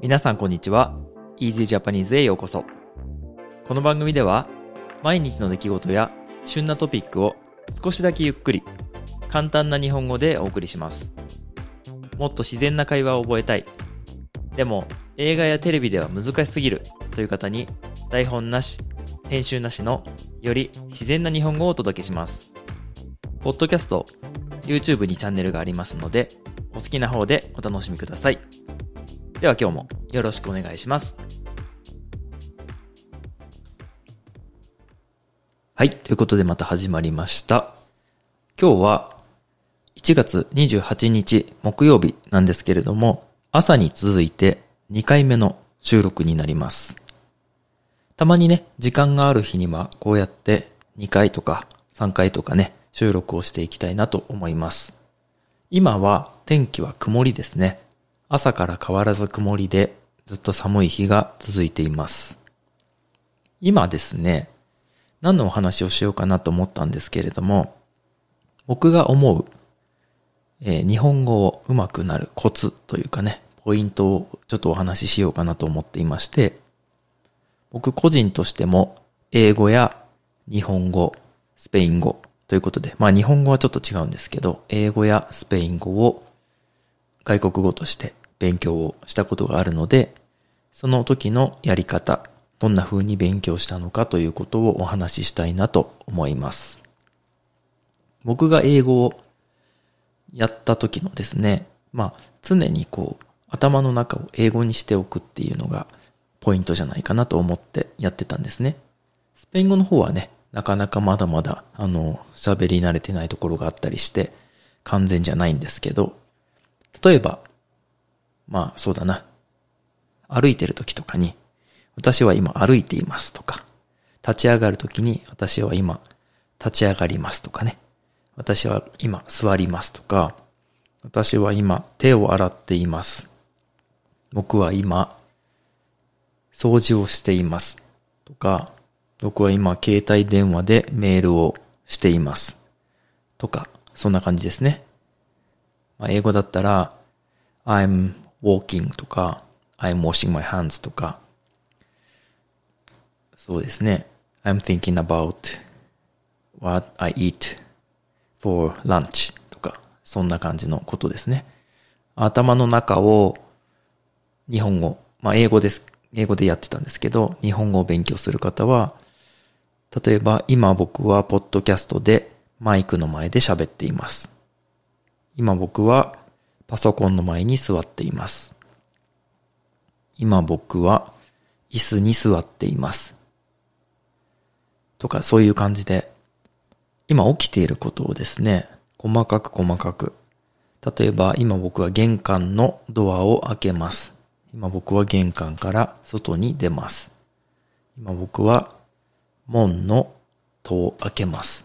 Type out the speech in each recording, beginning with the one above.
皆さんこんにちは。Easy Japanese へようこそ。この番組では、毎日の出来事や旬なトピックを少しだけゆっくり、簡単な日本語でお送りします。もっと自然な会話を覚えたい。でも、映画やテレビでは難しすぎるという方に、台本なし、編集なしのより自然な日本語をお届けします。ポッドキャスト、YouTube にチャンネルがありますので、お好きな方でお楽しみください。では今日もよろしくお願いします。はい。ということでまた始まりました。今日は1月28日木曜日なんですけれども、朝に続いて2回目の収録になります。たまにね、時間がある日にはこうやって2回とか3回とかね、収録をしていきたいなと思います。今は天気は曇りですね。朝から変わらず曇りでずっと寒い日が続いています。今ですね、何のお話をしようかなと思ったんですけれども、僕が思う、えー日本語を上手くなるコツというかね、ポイントをちょっとお話ししようかなと思っていまして、僕個人としても英語や日本語、スペイン語ということで、まあ日本語はちょっと違うんですけど、英語やスペイン語を外国語として勉強をしたことがあるので、その時のやり方、どんな風に勉強したのかということをお話ししたいなと思います。僕が英語をやった時のですね、まあ常にこう頭の中を英語にしておくっていうのがポイントじゃないかなと思ってやってたんですね。スペイン語の方はね、なかなかまだまだあの喋り慣れてないところがあったりして完全じゃないんですけど、例えば、まあそうだな。歩いてる時とかに、私は今歩いていますとか、立ち上がる時に私は今立ち上がりますとかね。私は今座りますとか、私は今手を洗っています。僕は今掃除をしていますとか、僕は今携帯電話でメールをしていますとか、そんな感じですね。まあ、英語だったら、I'm walking とか、I'm washing my hands とか、そうですね。I'm thinking about what I eat for lunch とか、そんな感じのことですね。頭の中を日本語、まあ英語です。英語でやってたんですけど、日本語を勉強する方は、例えば今僕はポッドキャストでマイクの前で喋っています。今僕はパソコンの前に座っています。今僕は椅子に座っています。とかそういう感じで、今起きていることをですね、細かく細かく。例えば今僕は玄関のドアを開けます。今僕は玄関から外に出ます。今僕は門の戸を開けます。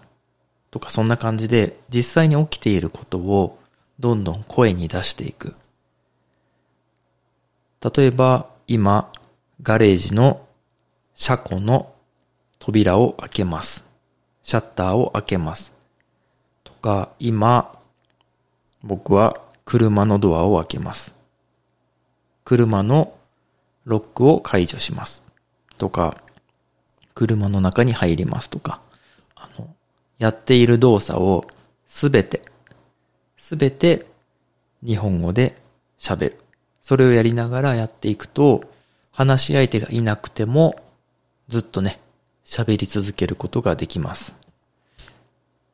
とかそんな感じで実際に起きていることをどんどん声に出していく。例えば今ガレージの車庫の扉を開けます。シャッターを開けます。とか今僕は車のドアを開けます。車のロックを解除します。とか、車の中に入りますとか、あの、やっている動作をすべて、すべて日本語で喋る。それをやりながらやっていくと、話し相手がいなくても、ずっとね、喋り続けることができます。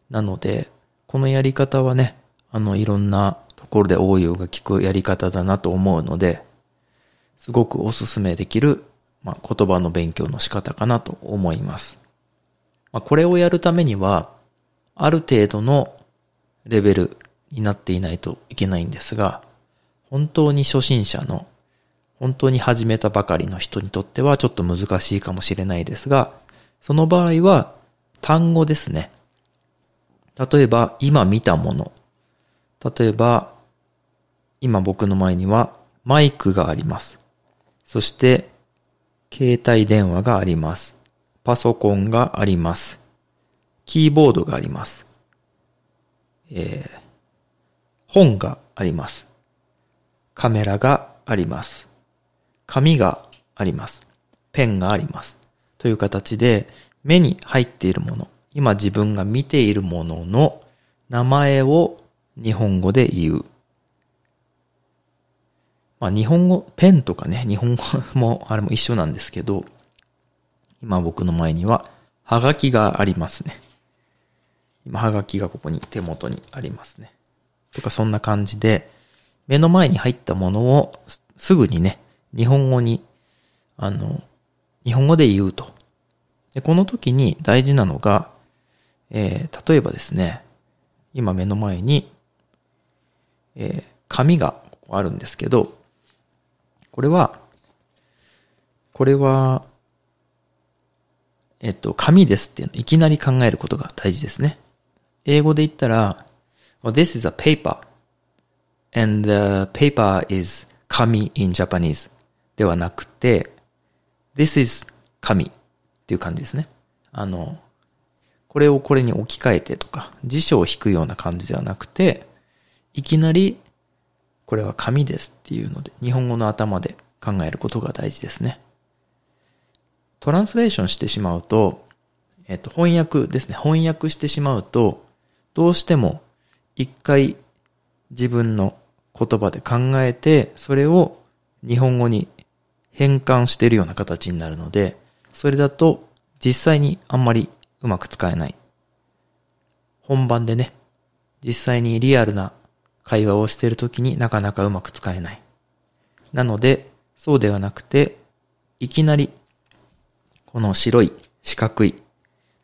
なので、このやり方はね、あの、いろんなところで応用が効くやり方だなと思うので、すごくおすすめできる、まあ、言葉の勉強の仕方かなと思います。まあ、これをやるためには、ある程度のレベルになっていないといけないんですが、本当に初心者の、本当に始めたばかりの人にとってはちょっと難しいかもしれないですが、その場合は単語ですね。例えば、今見たもの。例えば、今僕の前にはマイクがあります。そして、携帯電話があります。パソコンがあります。キーボードがあります。えー、本があります。カメラがあります。紙があります。ペンがあります。という形で、目に入っているもの、今自分が見ているものの名前を日本語で言う。まあ日本語、ペンとかね、日本語もあれも一緒なんですけど、今僕の前には、はがきがありますね。今、はがきがここに手元にありますね。とかそんな感じで、目の前に入ったものをすぐにね、日本語に、あの、日本語で言うと。でこの時に大事なのが、えー、例えばですね、今目の前に、えー、紙があるんですけど、これは、これは、えっと、紙ですっていうのいきなり考えることが大事ですね。英語で言ったら、well, this is a paper and the paper is 紙 in Japanese ではなくて、this is 紙っていう感じですね。あの、これをこれに置き換えてとか、辞書を引くような感じではなくて、いきなり、これは紙ですっていうので、日本語の頭で考えることが大事ですね。トランスレーションしてしまうと、えっと、翻訳ですね。翻訳してしまうと、どうしても一回自分の言葉で考えて、それを日本語に変換しているような形になるので、それだと実際にあんまりうまく使えない。本番でね、実際にリアルな会話をしてるときになかなかうまく使えない。なので、そうではなくて、いきなり、この白い、四角い、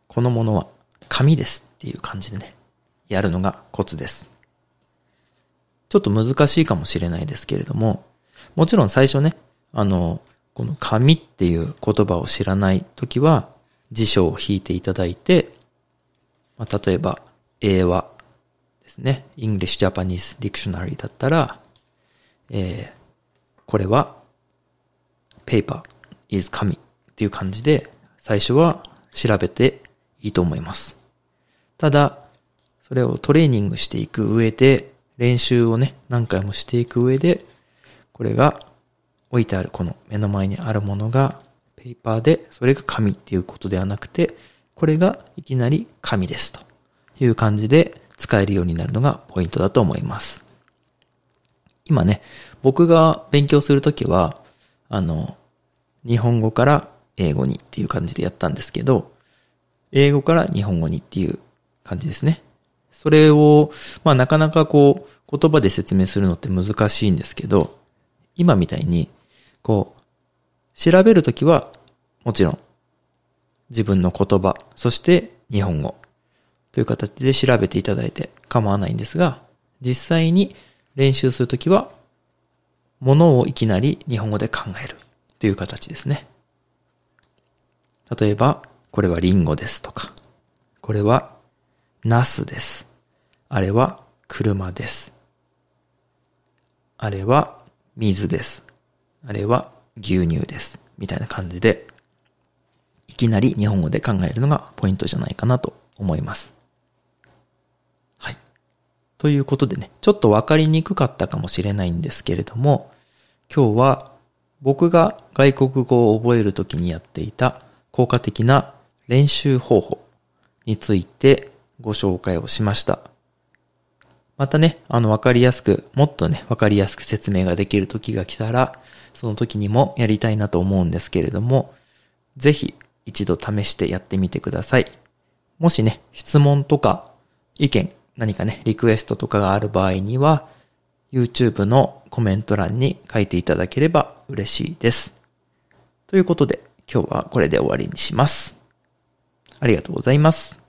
このものは紙ですっていう感じでね、やるのがコツです。ちょっと難しいかもしれないですけれども、もちろん最初ね、あの、この紙っていう言葉を知らないときは、辞書を引いていただいて、まあ、例えば、英和ですね。English Japanese Dictionary だったら、えー、これは、paper is 紙っていう感じで、最初は調べていいと思います。ただ、それをトレーニングしていく上で、練習をね、何回もしていく上で、これが置いてあるこの目の前にあるものがペーパーで、それが紙っていうことではなくて、これがいきなり紙ですという感じで使えるようになるのがポイントだと思います。今ね、僕が勉強するときは、あの、日本語から英語にっていう感じでやったんですけど、英語から日本語にっていう感じですね。それを、まあなかなかこう、言葉で説明するのって難しいんですけど、今みたいに、こう、調べるときは、もちろん、自分の言葉、そして日本語という形で調べていただいて構わないんですが、実際に練習するときは、ものをいきなり日本語で考えるという形ですね。例えば、これはリンゴですとか、これはナスです。あれは車です。あれは水です。あれは牛乳です。みたいな感じで、いきなり日本語で考えるのがポイントじゃないかなと思います。はい。ということでね、ちょっとわかりにくかったかもしれないんですけれども、今日は僕が外国語を覚えるときにやっていた効果的な練習方法についてご紹介をしました。またね、あの、わかりやすく、もっとね、わかりやすく説明ができる時が来たら、その時にもやりたいなと思うんですけれども、ぜひ一度試してやってみてください。もしね、質問とか意見、何かね、リクエストとかがある場合には、YouTube のコメント欄に書いていただければ嬉しいです。ということで、今日はこれで終わりにします。ありがとうございます。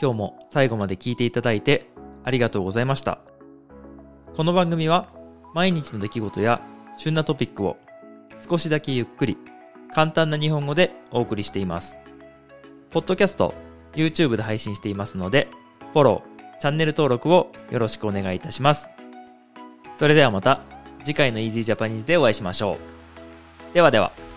今日も最後まで聞いていただいてありがとうございました。この番組は毎日の出来事や旬なトピックを少しだけゆっくり簡単な日本語でお送りしています。ポッドキャスト、YouTube で配信していますので、フォロー、チャンネル登録をよろしくお願いいたします。それではまた次回の Easy Japanese でお会いしましょう。ではでは。